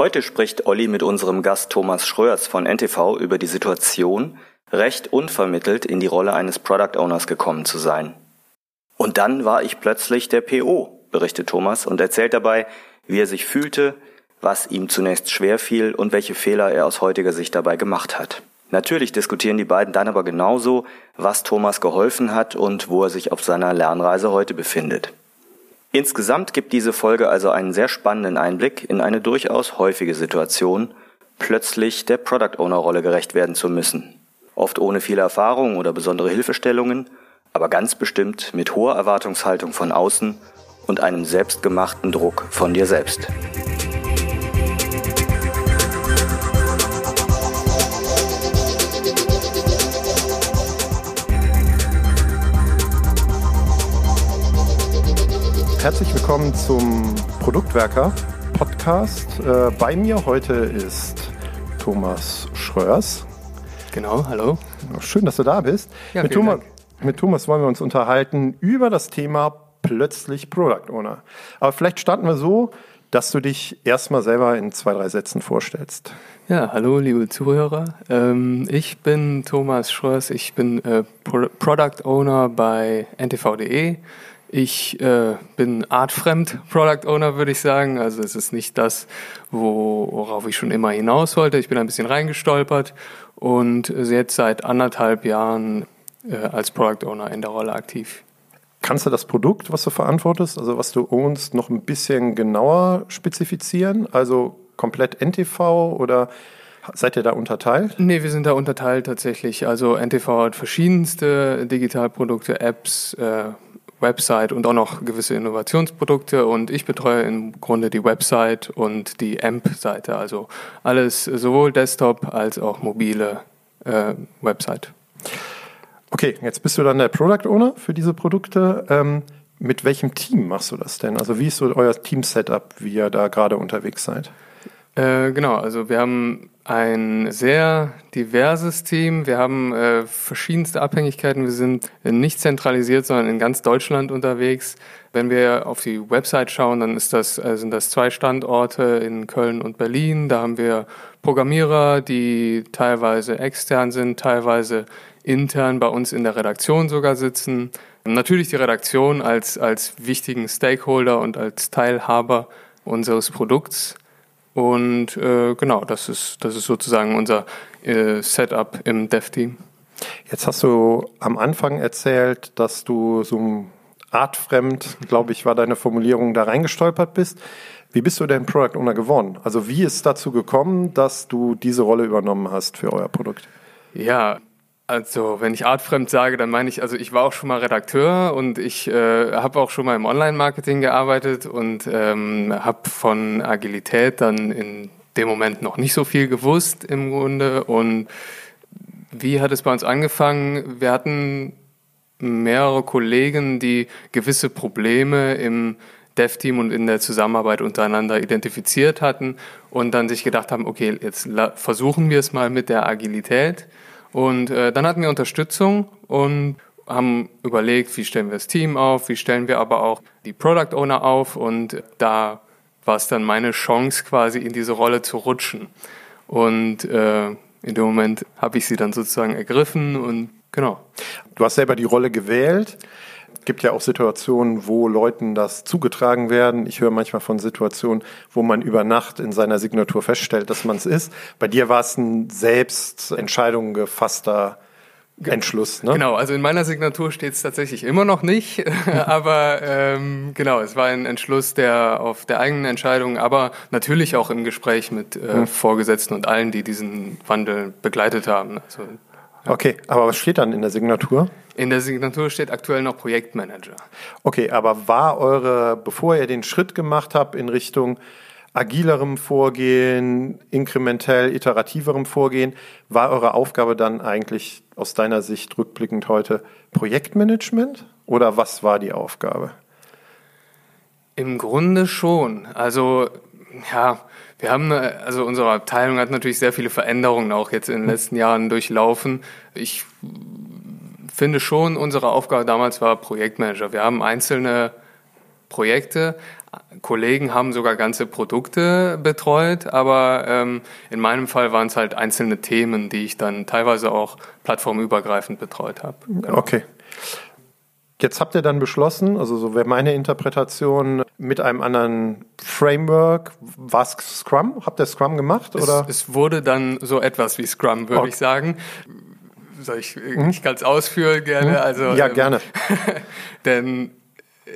Heute spricht Olli mit unserem Gast Thomas Schröers von NTV über die Situation, recht unvermittelt in die Rolle eines Product Owners gekommen zu sein. Und dann war ich plötzlich der PO, berichtet Thomas und erzählt dabei, wie er sich fühlte, was ihm zunächst schwer fiel und welche Fehler er aus heutiger Sicht dabei gemacht hat. Natürlich diskutieren die beiden dann aber genauso, was Thomas geholfen hat und wo er sich auf seiner Lernreise heute befindet. Insgesamt gibt diese Folge also einen sehr spannenden Einblick in eine durchaus häufige Situation, plötzlich der Product Owner Rolle gerecht werden zu müssen. Oft ohne viel Erfahrung oder besondere Hilfestellungen, aber ganz bestimmt mit hoher Erwartungshaltung von außen und einem selbstgemachten Druck von dir selbst. Herzlich willkommen zum Produktwerker Podcast. Äh, bei mir heute ist Thomas Schröers. Genau, hallo. Schön, dass du da bist. Ja, mit, Thomas, mit Thomas wollen wir uns unterhalten über das Thema plötzlich Product Owner. Aber vielleicht starten wir so, dass du dich erstmal selber in zwei, drei Sätzen vorstellst. Ja, hallo liebe Zuhörer. Ähm, ich bin Thomas Schröers, ich bin äh, Product Owner bei ntv.de. Ich äh, bin artfremd Product Owner, würde ich sagen. Also es ist nicht das, worauf ich schon immer hinaus wollte. Ich bin ein bisschen reingestolpert und jetzt seit anderthalb Jahren äh, als Product Owner in der Rolle aktiv. Kannst du das Produkt, was du verantwortest, also was du ownst, noch ein bisschen genauer spezifizieren? Also komplett NTV oder Seid ihr da unterteilt? Nee, wir sind da unterteilt tatsächlich. Also NTV hat verschiedenste Digitalprodukte, Apps, äh, Website und auch noch gewisse Innovationsprodukte und ich betreue im Grunde die Website und die AMP-Seite, also alles sowohl Desktop als auch mobile äh, Website. Okay, jetzt bist du dann der Product Owner für diese Produkte. Ähm, mit welchem Team machst du das denn? Also wie ist so euer Team-Setup, wie ihr da gerade unterwegs seid? Äh, genau, also wir haben ein sehr diverses Team. Wir haben äh, verschiedenste Abhängigkeiten. Wir sind nicht zentralisiert, sondern in ganz Deutschland unterwegs. Wenn wir auf die Website schauen, dann ist das, äh, sind das zwei Standorte in Köln und Berlin. Da haben wir Programmierer, die teilweise extern sind, teilweise intern bei uns in der Redaktion sogar sitzen. Natürlich die Redaktion als, als wichtigen Stakeholder und als Teilhaber unseres Produkts. Und äh, genau, das ist, das ist sozusagen unser äh, Setup im Dev-Team. Jetzt hast du am Anfang erzählt, dass du so artfremd, glaube ich, war deine Formulierung, da reingestolpert bist. Wie bist du denn Product Owner geworden? Also wie ist dazu gekommen, dass du diese Rolle übernommen hast für euer Produkt? Ja, also, wenn ich artfremd sage, dann meine ich, also ich war auch schon mal Redakteur und ich äh, habe auch schon mal im Online-Marketing gearbeitet und ähm, habe von Agilität dann in dem Moment noch nicht so viel gewusst im Grunde. Und wie hat es bei uns angefangen? Wir hatten mehrere Kollegen, die gewisse Probleme im Dev-Team und in der Zusammenarbeit untereinander identifiziert hatten und dann sich gedacht haben, okay, jetzt versuchen wir es mal mit der Agilität und äh, dann hatten wir Unterstützung und haben überlegt, wie stellen wir das Team auf, wie stellen wir aber auch die Product Owner auf und da war es dann meine Chance quasi in diese Rolle zu rutschen. Und äh, in dem Moment habe ich sie dann sozusagen ergriffen und genau. Du hast selber die Rolle gewählt gibt ja auch Situationen, wo Leuten das zugetragen werden. Ich höre manchmal von Situationen, wo man über Nacht in seiner Signatur feststellt, dass man es ist. Bei dir war es ein selbst Entscheidung gefasster Entschluss, ne? Genau, also in meiner Signatur steht es tatsächlich immer noch nicht, aber ähm, genau, es war ein Entschluss der auf der eigenen Entscheidung, aber natürlich auch im Gespräch mit äh, hm. Vorgesetzten und allen, die diesen Wandel begleitet haben. Also Okay, aber was steht dann in der Signatur? In der Signatur steht aktuell noch Projektmanager. Okay, aber war eure, bevor ihr den Schritt gemacht habt in Richtung agilerem Vorgehen, inkrementell iterativerem Vorgehen, war eure Aufgabe dann eigentlich aus deiner Sicht rückblickend heute Projektmanagement oder was war die Aufgabe? Im Grunde schon. Also ja, wir haben, also unsere Abteilung hat natürlich sehr viele Veränderungen auch jetzt in den letzten Jahren durchlaufen. Ich finde schon, unsere Aufgabe damals war Projektmanager. Wir haben einzelne Projekte. Kollegen haben sogar ganze Produkte betreut, aber ähm, in meinem Fall waren es halt einzelne Themen, die ich dann teilweise auch plattformübergreifend betreut habe. Genau. Okay. Jetzt habt ihr dann beschlossen, also so wäre meine Interpretation, mit einem anderen Framework, was Scrum? Habt ihr Scrum gemacht? Oder? Es, es wurde dann so etwas wie Scrum, würde okay. ich sagen. Soll ich, hm? ich kann es ausführen gerne? Hm? Also, ja, ähm, gerne. denn äh,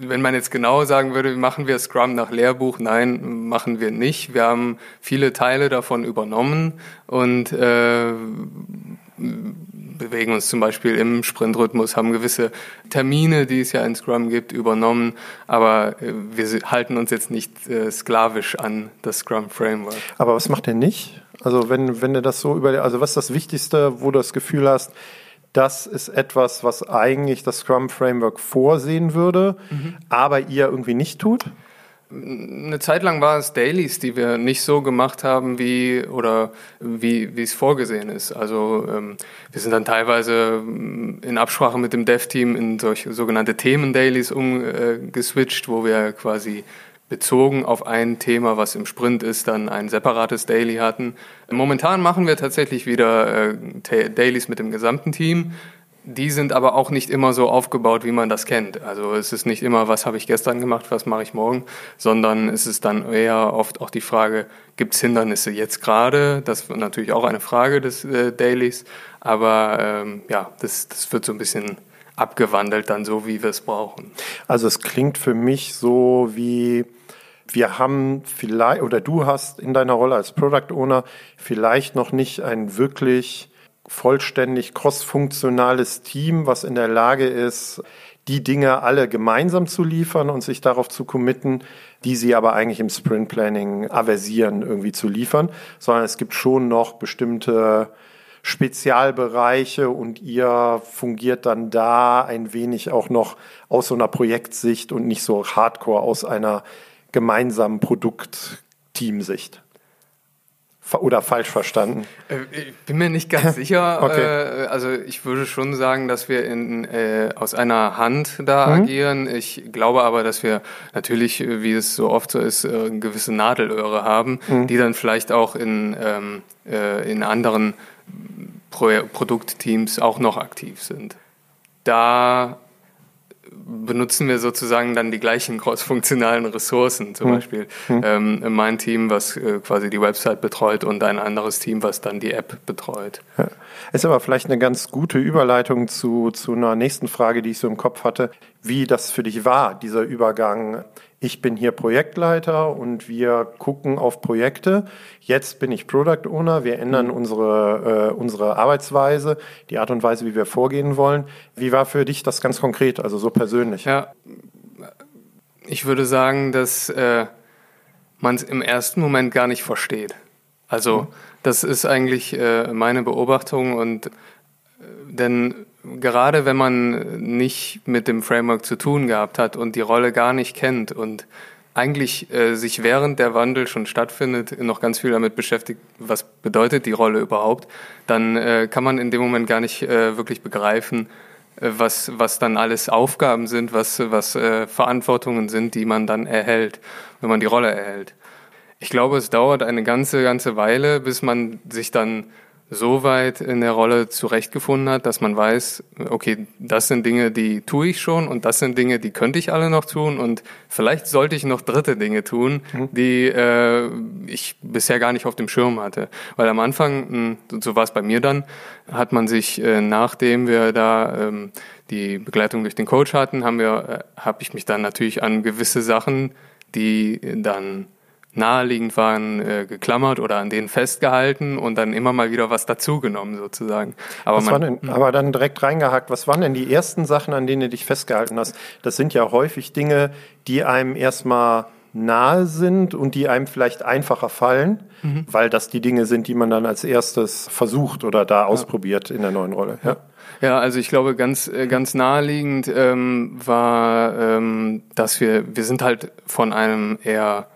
wenn man jetzt genau sagen würde, machen wir Scrum nach Lehrbuch, nein, machen wir nicht. Wir haben viele Teile davon übernommen und äh, bewegen uns zum Beispiel im Sprintrhythmus, haben gewisse Termine, die es ja in Scrum gibt, übernommen, aber äh, wir halten uns jetzt nicht äh, sklavisch an das Scrum Framework. Aber was macht er nicht? Also wenn, wenn du das so über, also was ist das Wichtigste, wo du das Gefühl hast, das ist etwas, was eigentlich das Scrum Framework vorsehen würde, mhm. aber ihr irgendwie nicht tut? Eine Zeit lang war es Dailies, die wir nicht so gemacht haben, wie oder wie, wie es vorgesehen ist. Also ähm, wir sind dann teilweise ähm, in Absprache mit dem Dev-Team in solche sogenannte Themen-Dailies umgeswitcht, äh, wo wir quasi bezogen auf ein Thema, was im Sprint ist, dann ein separates Daily hatten. Momentan machen wir tatsächlich wieder äh, Dailies mit dem gesamten Team. Die sind aber auch nicht immer so aufgebaut, wie man das kennt. Also es ist nicht immer, was habe ich gestern gemacht, was mache ich morgen, sondern es ist dann eher oft auch die Frage, gibt es Hindernisse jetzt gerade? Das ist natürlich auch eine Frage des äh, Dailies, aber ähm, ja, das, das wird so ein bisschen abgewandelt dann so, wie wir es brauchen. Also es klingt für mich so wie wir haben vielleicht, oder du hast in deiner Rolle als Product Owner vielleicht noch nicht ein wirklich vollständig cross-funktionales Team, was in der Lage ist, die Dinge alle gemeinsam zu liefern und sich darauf zu committen, die sie aber eigentlich im Sprint Planning aversieren, irgendwie zu liefern, sondern es gibt schon noch bestimmte Spezialbereiche und ihr fungiert dann da ein wenig auch noch aus so einer Projektsicht und nicht so hardcore aus einer gemeinsamen Produktteamsicht oder falsch verstanden? Äh, ich bin mir nicht ganz sicher. okay. Äh, also ich würde schon sagen, dass wir in, äh, aus einer Hand da mhm. agieren. Ich glaube aber, dass wir natürlich, wie es so oft so ist, äh, gewisse Nadelöhre haben, mhm. die dann vielleicht auch in, ähm, äh, in anderen Pro Produktteams auch noch aktiv sind. Da benutzen wir sozusagen dann die gleichen cross-funktionalen Ressourcen. Zum hm. Beispiel hm. Ähm, mein Team, was äh, quasi die Website betreut und ein anderes Team, was dann die App betreut. Ja. Ist aber vielleicht eine ganz gute Überleitung zu, zu einer nächsten Frage, die ich so im Kopf hatte, wie das für dich war, dieser Übergang ich bin hier Projektleiter und wir gucken auf Projekte. Jetzt bin ich Product Owner. Wir ändern mhm. unsere, äh, unsere Arbeitsweise, die Art und Weise, wie wir vorgehen wollen. Wie war für dich das ganz konkret, also so persönlich? Ja, ich würde sagen, dass äh, man es im ersten Moment gar nicht versteht. Also mhm. das ist eigentlich äh, meine Beobachtung und äh, denn gerade wenn man nicht mit dem Framework zu tun gehabt hat und die Rolle gar nicht kennt und eigentlich äh, sich während der Wandel schon stattfindet, noch ganz viel damit beschäftigt, was bedeutet die Rolle überhaupt, dann äh, kann man in dem Moment gar nicht äh, wirklich begreifen, äh, was, was dann alles Aufgaben sind, was, was äh, Verantwortungen sind, die man dann erhält, wenn man die Rolle erhält. Ich glaube, es dauert eine ganze, ganze Weile, bis man sich dann so weit in der Rolle zurechtgefunden hat, dass man weiß, okay, das sind Dinge, die tue ich schon und das sind Dinge, die könnte ich alle noch tun und vielleicht sollte ich noch dritte Dinge tun, mhm. die äh, ich bisher gar nicht auf dem Schirm hatte. Weil am Anfang, hm, so war es bei mir dann, hat man sich, äh, nachdem wir da ähm, die Begleitung durch den Coach hatten, haben wir, äh, habe ich mich dann natürlich an gewisse Sachen, die dann naheliegend waren, äh, geklammert oder an denen festgehalten und dann immer mal wieder was dazugenommen sozusagen. Aber, was man, denn, hm. aber dann direkt reingehakt, was waren denn die ersten Sachen, an denen du dich festgehalten hast? Das sind ja häufig Dinge, die einem erstmal nahe sind und die einem vielleicht einfacher fallen, mhm. weil das die Dinge sind, die man dann als erstes versucht oder da ausprobiert in der neuen Rolle. Ja. Ja, also ich glaube, ganz, äh, ganz naheliegend ähm, war, ähm, dass wir, wir sind halt von einem eher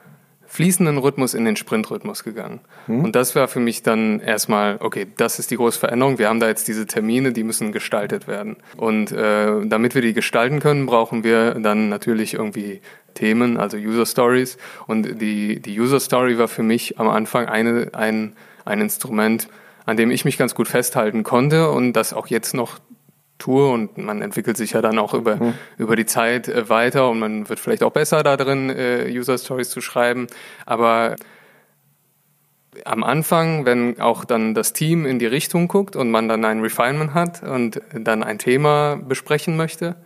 fließenden Rhythmus in den Sprintrhythmus gegangen. Mhm. Und das war für mich dann erstmal, okay, das ist die große Veränderung. Wir haben da jetzt diese Termine, die müssen gestaltet werden. Und äh, damit wir die gestalten können, brauchen wir dann natürlich irgendwie Themen, also User Stories. Und die, die User Story war für mich am Anfang eine, ein, ein Instrument, an dem ich mich ganz gut festhalten konnte und das auch jetzt noch tue und man entwickelt sich ja dann auch über, mhm. über die Zeit äh, weiter und man wird vielleicht auch besser da drin, äh, User Stories zu schreiben. Aber am Anfang, wenn auch dann das Team in die Richtung guckt und man dann ein Refinement hat und dann ein Thema besprechen möchte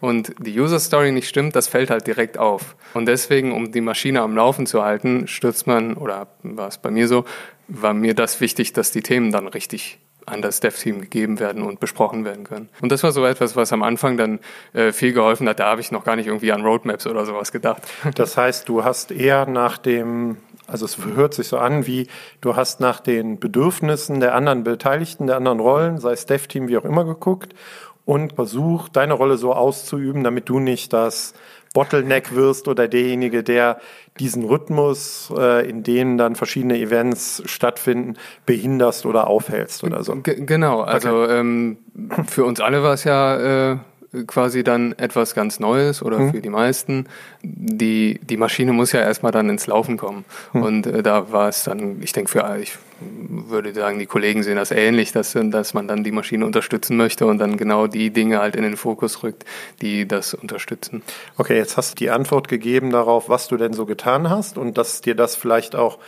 und die User Story nicht stimmt, das fällt halt direkt auf. Und deswegen, um die Maschine am Laufen zu halten, stürzt man, oder war es bei mir so, war mir das wichtig, dass die Themen dann richtig an das Dev-Team gegeben werden und besprochen werden können. Und das war so etwas, was am Anfang dann äh, viel geholfen hat. Da habe ich noch gar nicht irgendwie an Roadmaps oder sowas gedacht. Das heißt, du hast eher nach dem, also es hört sich so an, wie du hast nach den Bedürfnissen der anderen Beteiligten, der anderen Rollen, sei es Dev-Team, wie auch immer, geguckt und versucht, deine Rolle so auszuüben, damit du nicht das Bottleneck wirst oder derjenige, der diesen Rhythmus, äh, in dem dann verschiedene Events stattfinden, behinderst oder aufhältst oder so. G genau, also okay. ähm, für uns alle war es ja äh, quasi dann etwas ganz Neues oder mhm. für die meisten. Die, die Maschine muss ja erstmal dann ins Laufen kommen. Mhm. Und äh, da war es dann, ich denke, für, ich würde sagen, die Kollegen sehen das ähnlich, dass, dass man dann die Maschine unterstützen möchte und dann genau die Dinge halt in den Fokus rückt, die das unterstützen. Okay, jetzt hast du die Antwort gegeben darauf, was du denn so getan hast und dass dir das vielleicht auch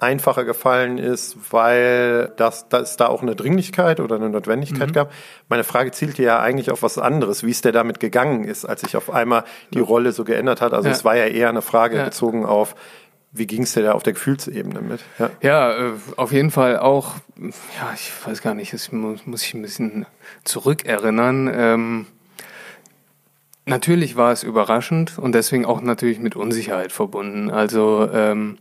einfacher gefallen ist, weil das, dass es da auch eine Dringlichkeit oder eine Notwendigkeit mhm. gab. Meine Frage zielte ja eigentlich auf was anderes, wie es der damit gegangen ist, als sich auf einmal die Rolle so geändert hat. Also ja. es war ja eher eine Frage ja. bezogen auf, wie ging es dir da auf der Gefühlsebene mit? Ja, ja äh, auf jeden Fall auch, ja, ich weiß gar nicht, das muss, muss ich ein bisschen zurückerinnern. Ähm, natürlich war es überraschend und deswegen auch natürlich mit Unsicherheit verbunden. Also ähm,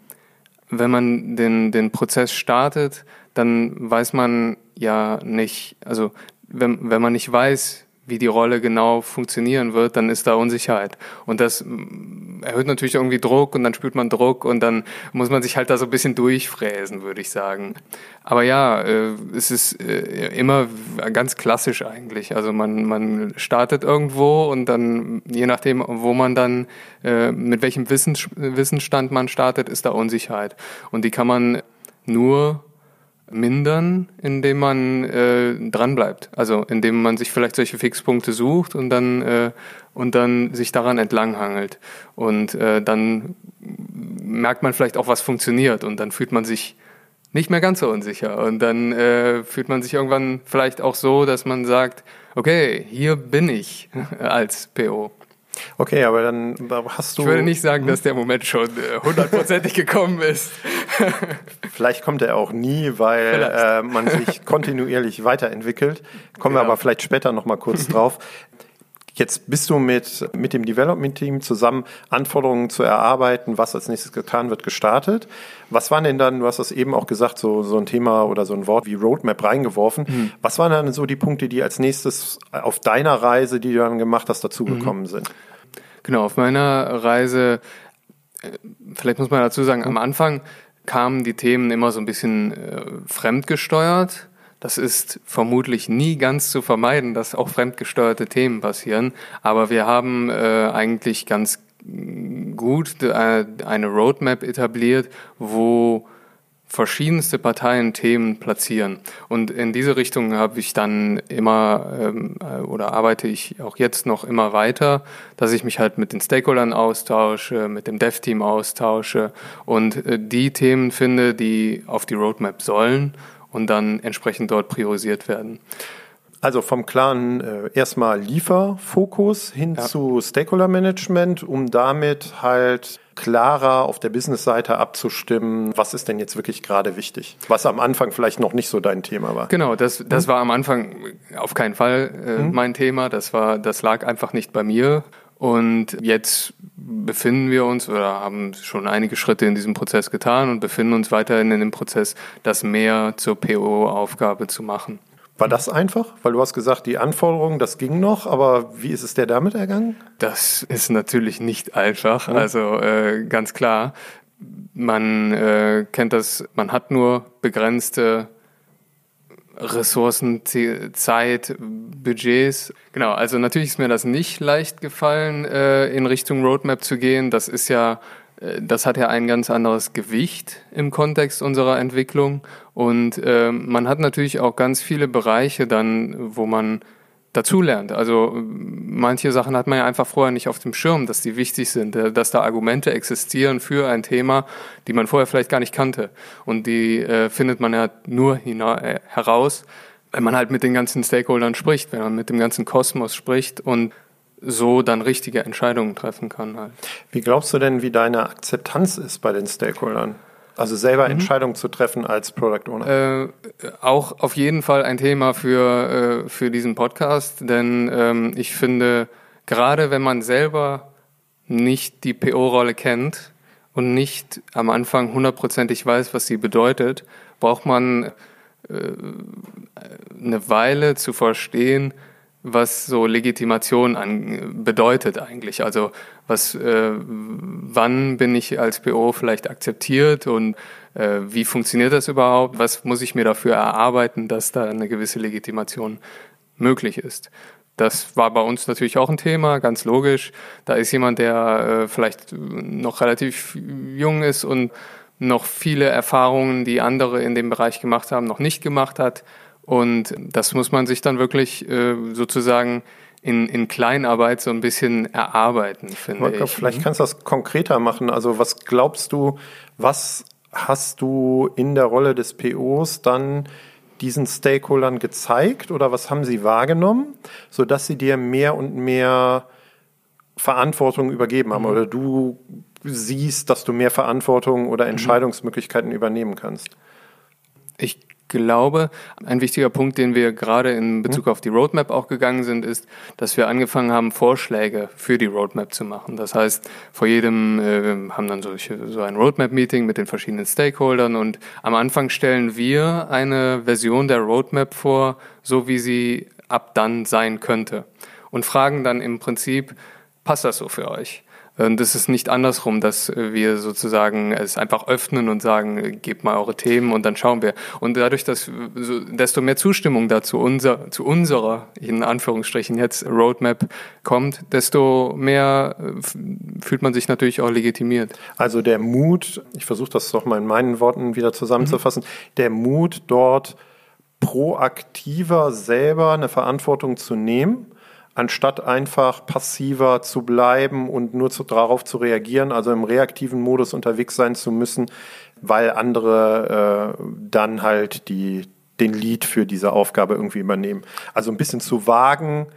wenn man den, den Prozess startet, dann weiß man ja nicht, also wenn, wenn man nicht weiß, wie die Rolle genau funktionieren wird, dann ist da Unsicherheit. Und das mm, erhöht natürlich irgendwie Druck und dann spürt man Druck und dann muss man sich halt da so ein bisschen durchfräsen, würde ich sagen. Aber ja, äh, es ist äh, immer ganz klassisch eigentlich. Also man, man startet irgendwo und dann, je nachdem, wo man dann, äh, mit welchem Wissens, Wissensstand man startet, ist da Unsicherheit. Und die kann man nur mindern, indem man äh, dranbleibt. Also indem man sich vielleicht solche Fixpunkte sucht und dann äh, und dann sich daran entlanghangelt. Und äh, dann merkt man vielleicht auch, was funktioniert und dann fühlt man sich nicht mehr ganz so unsicher. Und dann äh, fühlt man sich irgendwann vielleicht auch so, dass man sagt, okay, hier bin ich als PO. Okay, aber dann hast du. Ich würde nicht sagen, dass der Moment schon äh, hundertprozentig gekommen ist. vielleicht kommt er auch nie, weil äh, man sich kontinuierlich weiterentwickelt. Kommen genau. wir aber vielleicht später nochmal kurz drauf. Jetzt bist du mit, mit dem Development-Team zusammen Anforderungen zu erarbeiten, was als nächstes getan wird, gestartet. Was waren denn dann, du hast das eben auch gesagt, so, so ein Thema oder so ein Wort wie Roadmap reingeworfen. Mhm. Was waren dann so die Punkte, die als nächstes auf deiner Reise, die du dann gemacht hast, dazugekommen mhm. sind? Genau, auf meiner Reise, äh, vielleicht muss man dazu sagen, am Anfang kamen die Themen immer so ein bisschen äh, fremdgesteuert das ist vermutlich nie ganz zu vermeiden, dass auch fremdgesteuerte Themen passieren. Aber wir haben äh, eigentlich ganz gut äh, eine Roadmap etabliert, wo verschiedenste Parteien Themen platzieren. Und in diese Richtung habe ich dann immer ähm, äh, oder arbeite ich auch jetzt noch immer weiter, dass ich mich halt mit den Stakeholdern austausche, mit dem Dev-Team austausche und äh, die Themen finde, die auf die Roadmap sollen und dann entsprechend dort priorisiert werden. Also vom klaren äh, erstmal Lieferfokus hin ja. zu Stakeholder Management, um damit halt klarer auf der Business-Seite abzustimmen, was ist denn jetzt wirklich gerade wichtig, was am Anfang vielleicht noch nicht so dein Thema war. Genau, das, das hm? war am Anfang auf keinen Fall äh, hm? mein Thema, das war, das lag einfach nicht bei mir und jetzt befinden wir uns oder haben schon einige Schritte in diesem Prozess getan und befinden uns weiterhin in dem Prozess, das mehr zur PO-Aufgabe zu machen. War das einfach? Weil du hast gesagt, die Anforderungen, das ging noch, aber wie ist es dir damit ergangen? Das ist natürlich nicht einfach, mhm. also äh, ganz klar. man äh, kennt das, man hat nur begrenzte Ressourcen, Zeit, Budgets. Genau, also natürlich ist mir das nicht leicht gefallen, äh, in Richtung Roadmap zu gehen. Das ist ja, äh, das hat ja ein ganz anderes Gewicht im Kontext unserer Entwicklung. Und äh, man hat natürlich auch ganz viele Bereiche dann, wo man dazulernt. Also manche Sachen hat man ja einfach vorher nicht auf dem Schirm, dass die wichtig sind, äh, dass da Argumente existieren für ein Thema, die man vorher vielleicht gar nicht kannte. Und die äh, findet man ja nur äh, heraus, wenn man halt mit den ganzen Stakeholdern spricht, wenn man mit dem ganzen Kosmos spricht und so dann richtige Entscheidungen treffen kann. Halt. Wie glaubst du denn, wie deine Akzeptanz ist bei den Stakeholdern? Also selber mhm. Entscheidungen zu treffen als Product Owner. Äh, auch auf jeden Fall ein Thema für, äh, für diesen Podcast, denn ähm, ich finde, gerade wenn man selber nicht die PO-Rolle kennt und nicht am Anfang hundertprozentig weiß, was sie bedeutet, braucht man äh, eine Weile zu verstehen, was so Legitimation an, bedeutet eigentlich. Also was, äh, wann bin ich als PO vielleicht akzeptiert und äh, wie funktioniert das überhaupt? Was muss ich mir dafür erarbeiten, dass da eine gewisse Legitimation möglich ist? Das war bei uns natürlich auch ein Thema, ganz logisch. Da ist jemand, der äh, vielleicht noch relativ jung ist und noch viele Erfahrungen, die andere in dem Bereich gemacht haben, noch nicht gemacht hat. Und das muss man sich dann wirklich äh, sozusagen in, in Kleinarbeit so ein bisschen erarbeiten, finde Wolfgang, ich. Vielleicht kannst du das konkreter machen. Also was glaubst du, was hast du in der Rolle des POs dann diesen Stakeholdern gezeigt oder was haben sie wahrgenommen, sodass sie dir mehr und mehr Verantwortung übergeben haben mhm. oder du siehst, dass du mehr Verantwortung oder mhm. Entscheidungsmöglichkeiten mhm. übernehmen kannst? Ich glaube, ein wichtiger Punkt, den wir gerade in Bezug mhm. auf die Roadmap auch gegangen sind, ist, dass wir angefangen haben, Vorschläge für die Roadmap zu machen. Das heißt, vor jedem, äh, wir haben dann solche, so ein Roadmap-Meeting mit den verschiedenen Stakeholdern und am Anfang stellen wir eine Version der Roadmap vor, so wie sie ab dann sein könnte und fragen dann im Prinzip, passt das so für euch? Und es ist nicht andersrum, dass wir sozusagen es einfach öffnen und sagen, gebt mal eure Themen und dann schauen wir. Und dadurch, dass so, desto mehr Zustimmung dazu unser, zu unserer, in Anführungsstrichen jetzt Roadmap kommt, desto mehr fühlt man sich natürlich auch legitimiert. Also der Mut, ich versuche das doch mal in meinen Worten wieder zusammenzufassen, mhm. der Mut dort proaktiver selber eine Verantwortung zu nehmen anstatt einfach passiver zu bleiben und nur zu, darauf zu reagieren, also im reaktiven Modus unterwegs sein zu müssen, weil andere äh, dann halt die, den Lead für diese Aufgabe irgendwie übernehmen. Also ein bisschen zu wagen,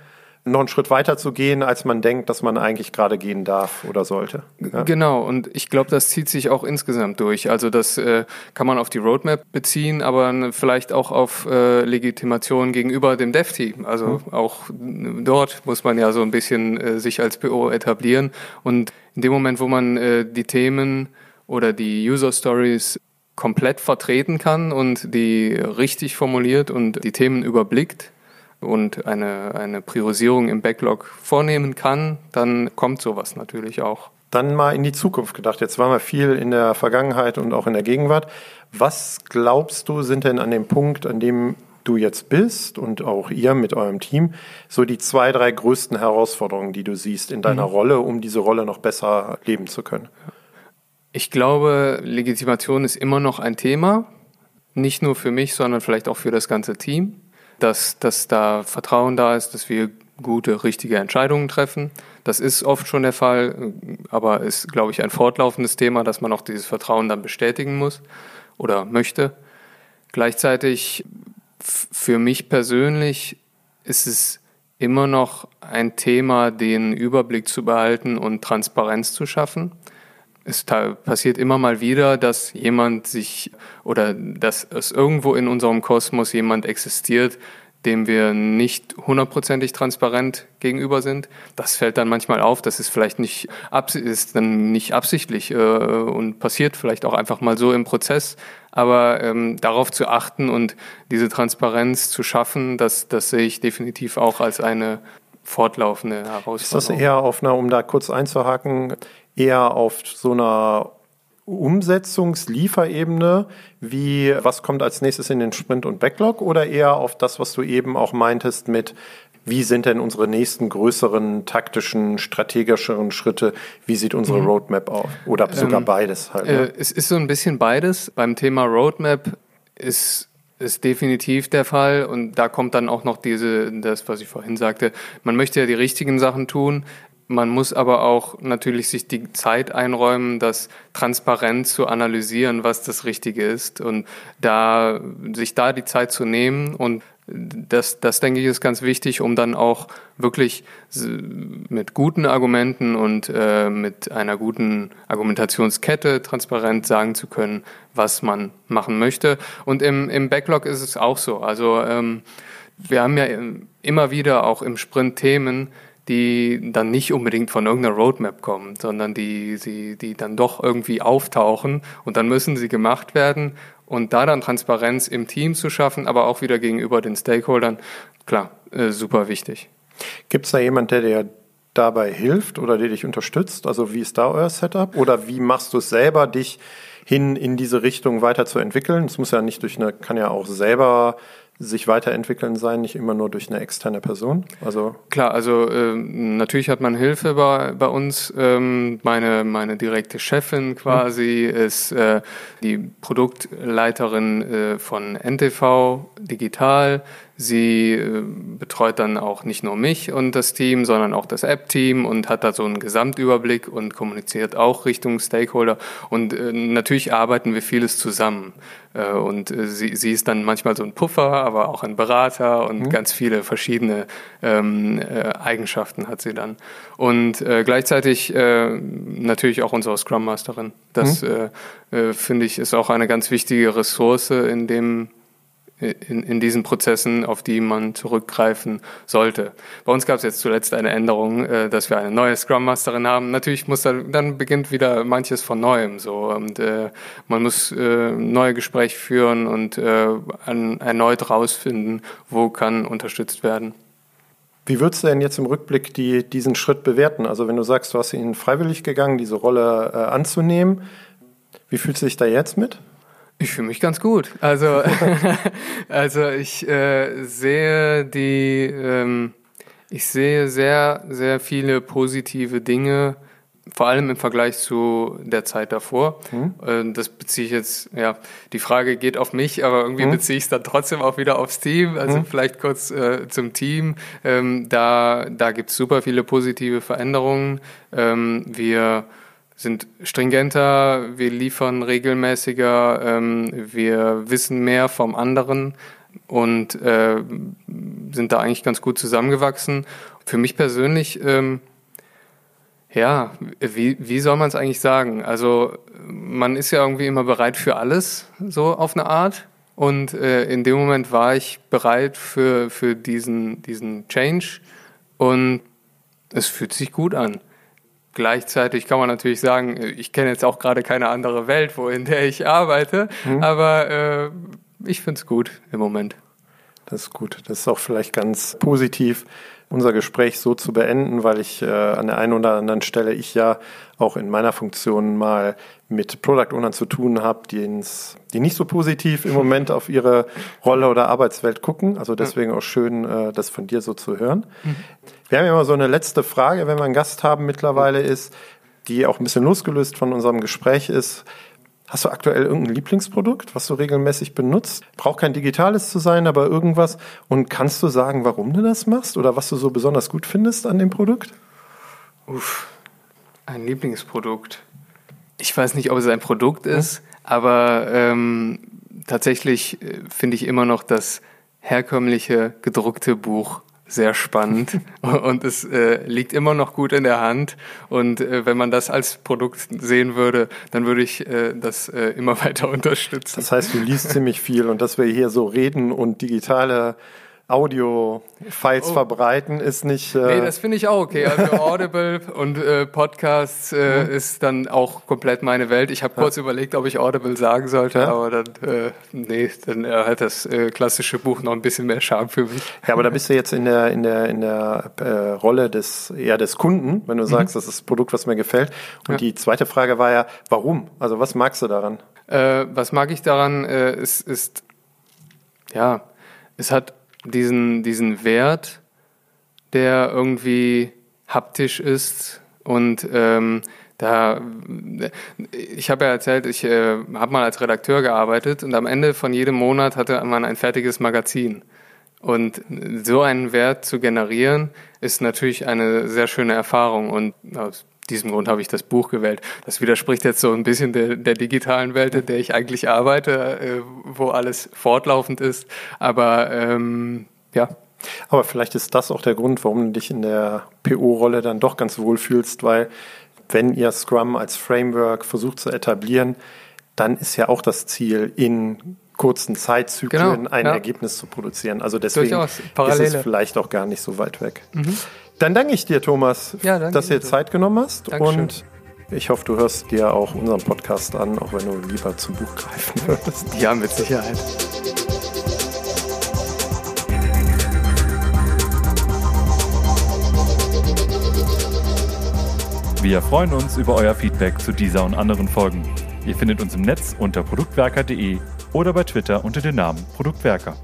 noch einen Schritt weiter zu gehen, als man denkt, dass man eigentlich gerade gehen darf oder sollte. Ja. Genau, und ich glaube, das zieht sich auch insgesamt durch. Also das äh, kann man auf die Roadmap beziehen, aber vielleicht auch auf äh, Legitimation gegenüber dem Dev-Team. Also mhm. auch dort muss man ja so ein bisschen äh, sich als PO etablieren. Und in dem Moment, wo man äh, die Themen oder die User Stories komplett vertreten kann und die richtig formuliert und die Themen überblickt, und eine, eine Priorisierung im Backlog vornehmen kann, dann kommt sowas natürlich auch. Dann mal in die Zukunft gedacht. Jetzt waren wir viel in der Vergangenheit und auch in der Gegenwart. Was glaubst du, sind denn an dem Punkt, an dem du jetzt bist und auch ihr mit eurem Team, so die zwei, drei größten Herausforderungen, die du siehst in deiner mhm. Rolle, um diese Rolle noch besser leben zu können? Ich glaube, Legitimation ist immer noch ein Thema. Nicht nur für mich, sondern vielleicht auch für das ganze Team dass, dass da Vertrauen da ist, dass wir gute, richtige Entscheidungen treffen. Das ist oft schon der Fall, aber ist, glaube ich, ein fortlaufendes Thema, dass man auch dieses Vertrauen dann bestätigen muss oder möchte. Gleichzeitig für mich persönlich ist es immer noch ein Thema, den Überblick zu behalten und Transparenz zu schaffen es passiert immer mal wieder, dass jemand sich oder dass es irgendwo in unserem Kosmos jemand existiert, dem wir nicht hundertprozentig transparent gegenüber sind. Das fällt dann manchmal auf. Das ist vielleicht nicht, ist dann nicht absichtlich äh, und passiert vielleicht auch einfach mal so im Prozess. Aber ähm, darauf zu achten und diese Transparenz zu schaffen, das, das sehe ich definitiv auch als eine fortlaufende Herausforderung. Ist das eher auf einer, um da kurz einzuhaken, eher auf so einer Umsetzungslieferebene, wie was kommt als nächstes in den Sprint und Backlog oder eher auf das, was du eben auch meintest mit wie sind denn unsere nächsten größeren taktischen, strategischeren Schritte? Wie sieht unsere mhm. Roadmap aus? Oder sogar ähm, beides halt. Ne? Äh, es ist so ein bisschen beides. Beim Thema Roadmap ist ist definitiv der Fall und da kommt dann auch noch diese, das, was ich vorhin sagte, man möchte ja die richtigen Sachen tun, man muss aber auch natürlich sich die Zeit einräumen, das transparent zu analysieren, was das Richtige ist und da sich da die Zeit zu nehmen und das, das denke ich ist ganz wichtig, um dann auch wirklich mit guten Argumenten und äh, mit einer guten Argumentationskette transparent sagen zu können, was man machen möchte. Und im, im Backlog ist es auch so. Also ähm, wir haben ja immer wieder auch im Sprint Themen, die dann nicht unbedingt von irgendeiner Roadmap kommen, sondern die, die, die dann doch irgendwie auftauchen und dann müssen sie gemacht werden. Und da dann Transparenz im Team zu schaffen, aber auch wieder gegenüber den Stakeholdern, klar, äh, super wichtig. Gibt es da jemand, der dir dabei hilft oder der dich unterstützt? Also wie ist da euer Setup? Oder wie machst du es selber, dich hin in diese Richtung weiterzuentwickeln? Es muss ja nicht durch eine, kann ja auch selber sich weiterentwickeln sein, nicht immer nur durch eine externe Person? Also klar, also äh, natürlich hat man Hilfe bei, bei uns. Ähm, meine meine direkte Chefin quasi mhm. ist äh, die Produktleiterin äh, von NTV Digital. Sie äh, betreut dann auch nicht nur mich und das Team, sondern auch das App-Team und hat da so einen Gesamtüberblick und kommuniziert auch Richtung Stakeholder. Und äh, natürlich arbeiten wir vieles zusammen. Äh, und äh, sie, sie ist dann manchmal so ein Puffer, aber auch ein Berater und mhm. ganz viele verschiedene ähm, äh, Eigenschaften hat sie dann. Und gleichzeitig natürlich auch unsere Scrum Masterin. Das mhm. finde ich ist auch eine ganz wichtige Ressource in dem in, in diesen Prozessen, auf die man zurückgreifen sollte. Bei uns gab es jetzt zuletzt eine Änderung, äh, dass wir eine neue Scrum Masterin haben. Natürlich muss da, dann beginnt wieder manches von neuem so und äh, man muss äh, neue Gespräche führen und äh, an, erneut rausfinden, wo kann unterstützt werden. Wie würdest du denn jetzt im Rückblick die, diesen Schritt bewerten? Also wenn du sagst, du hast ihn freiwillig gegangen, diese Rolle äh, anzunehmen, wie fühlst du dich da jetzt mit? Ich fühle mich ganz gut. Also, also ich äh, sehe die, ähm, ich sehe sehr, sehr viele positive Dinge, vor allem im Vergleich zu der Zeit davor. Mhm. das beziehe ich jetzt, ja, die Frage geht auf mich, aber irgendwie mhm. beziehe ich es dann trotzdem auch wieder aufs Team. Also mhm. vielleicht kurz äh, zum Team. Ähm, da da gibt es super viele positive Veränderungen. Ähm, wir sind stringenter, wir liefern regelmäßiger, ähm, wir wissen mehr vom anderen und äh, sind da eigentlich ganz gut zusammengewachsen. Für mich persönlich, ähm, ja, wie, wie soll man es eigentlich sagen? Also man ist ja irgendwie immer bereit für alles, so auf eine Art. Und äh, in dem Moment war ich bereit für, für diesen, diesen Change und es fühlt sich gut an. Gleichzeitig kann man natürlich sagen, ich kenne jetzt auch gerade keine andere Welt, wo in der ich arbeite, mhm. aber äh, ich finde es gut im Moment. Das ist gut. Das ist auch vielleicht ganz positiv, unser Gespräch so zu beenden, weil ich äh, an der einen oder anderen Stelle ich ja auch in meiner Funktion mal mit Product Ownern zu tun habe, die, die nicht so positiv im Moment auf ihre Rolle oder Arbeitswelt gucken. Also deswegen auch schön, äh, das von dir so zu hören. Wir haben ja immer so eine letzte Frage, wenn wir einen Gast haben mittlerweile ist, die auch ein bisschen losgelöst von unserem Gespräch ist. Hast du aktuell irgendein Lieblingsprodukt, was du regelmäßig benutzt? Braucht kein digitales zu sein, aber irgendwas. Und kannst du sagen, warum du das machst oder was du so besonders gut findest an dem Produkt? Uff, ein Lieblingsprodukt. Ich weiß nicht, ob es ein Produkt ist, aber ähm, tatsächlich äh, finde ich immer noch das herkömmliche gedruckte Buch sehr spannend und es äh, liegt immer noch gut in der Hand. Und äh, wenn man das als Produkt sehen würde, dann würde ich äh, das äh, immer weiter unterstützen. Das heißt, du liest ziemlich viel und dass wir hier so reden und digitale Audio-Files Oh. verbreiten, ist nicht. Nee, Äh, das finde ich auch okay. Also Audible und äh, Podcasts äh, ist dann auch komplett meine Welt. Ich habe kurz überlegt, ob ich Audible sagen sollte, Ja. aber dann, äh, nee, dann äh, hat das äh, klassische Buch noch ein bisschen mehr Charme für mich. ja, aber da bist du jetzt in der in der in der äh, Rolle des eher des Kunden, wenn du sagst, das ist das Produkt, was mir gefällt. Und Ja. die zweite Frage war ja, warum? Also was magst du daran? Was mag ich daran? Es ist, ja, es hat diesen, diesen Wert, der irgendwie haptisch ist und ähm, da, ich habe ja erzählt, ich äh, habe mal als Redakteur gearbeitet und am Ende von jedem Monat hatte man ein fertiges Magazin. Und so einen Wert zu generieren, ist natürlich eine sehr schöne Erfahrung. Und aus diesem Grund habe ich das Buch gewählt. Das widerspricht jetzt so ein bisschen der, der digitalen Welt, in der ich eigentlich arbeite, äh, wo alles fortlaufend ist. Aber ähm, ja, Aber vielleicht ist das auch der Grund, warum du dich in der PO-Rolle dann doch ganz wohl fühlst, weil wenn ihr Scrum als Framework versucht zu etablieren, dann ist ja auch das Ziel, in kurzen Zeitzyklen Genau, ein ja. Ergebnis zu produzieren. Also deswegen ist es vielleicht auch gar nicht so weit weg. Dann danke ich dir, Thomas, Ja, dass du dir. Zeit genommen hast Dankeschön. und ich hoffe, du hörst dir auch unseren Podcast an, auch wenn du lieber zum Buch greifen würdest. ja, mit Sicherheit. Wir freuen uns über euer Feedback zu dieser und anderen Folgen. Ihr findet uns im Netz unter produktwerker.de oder bei Twitter unter dem Namen Produktwerker.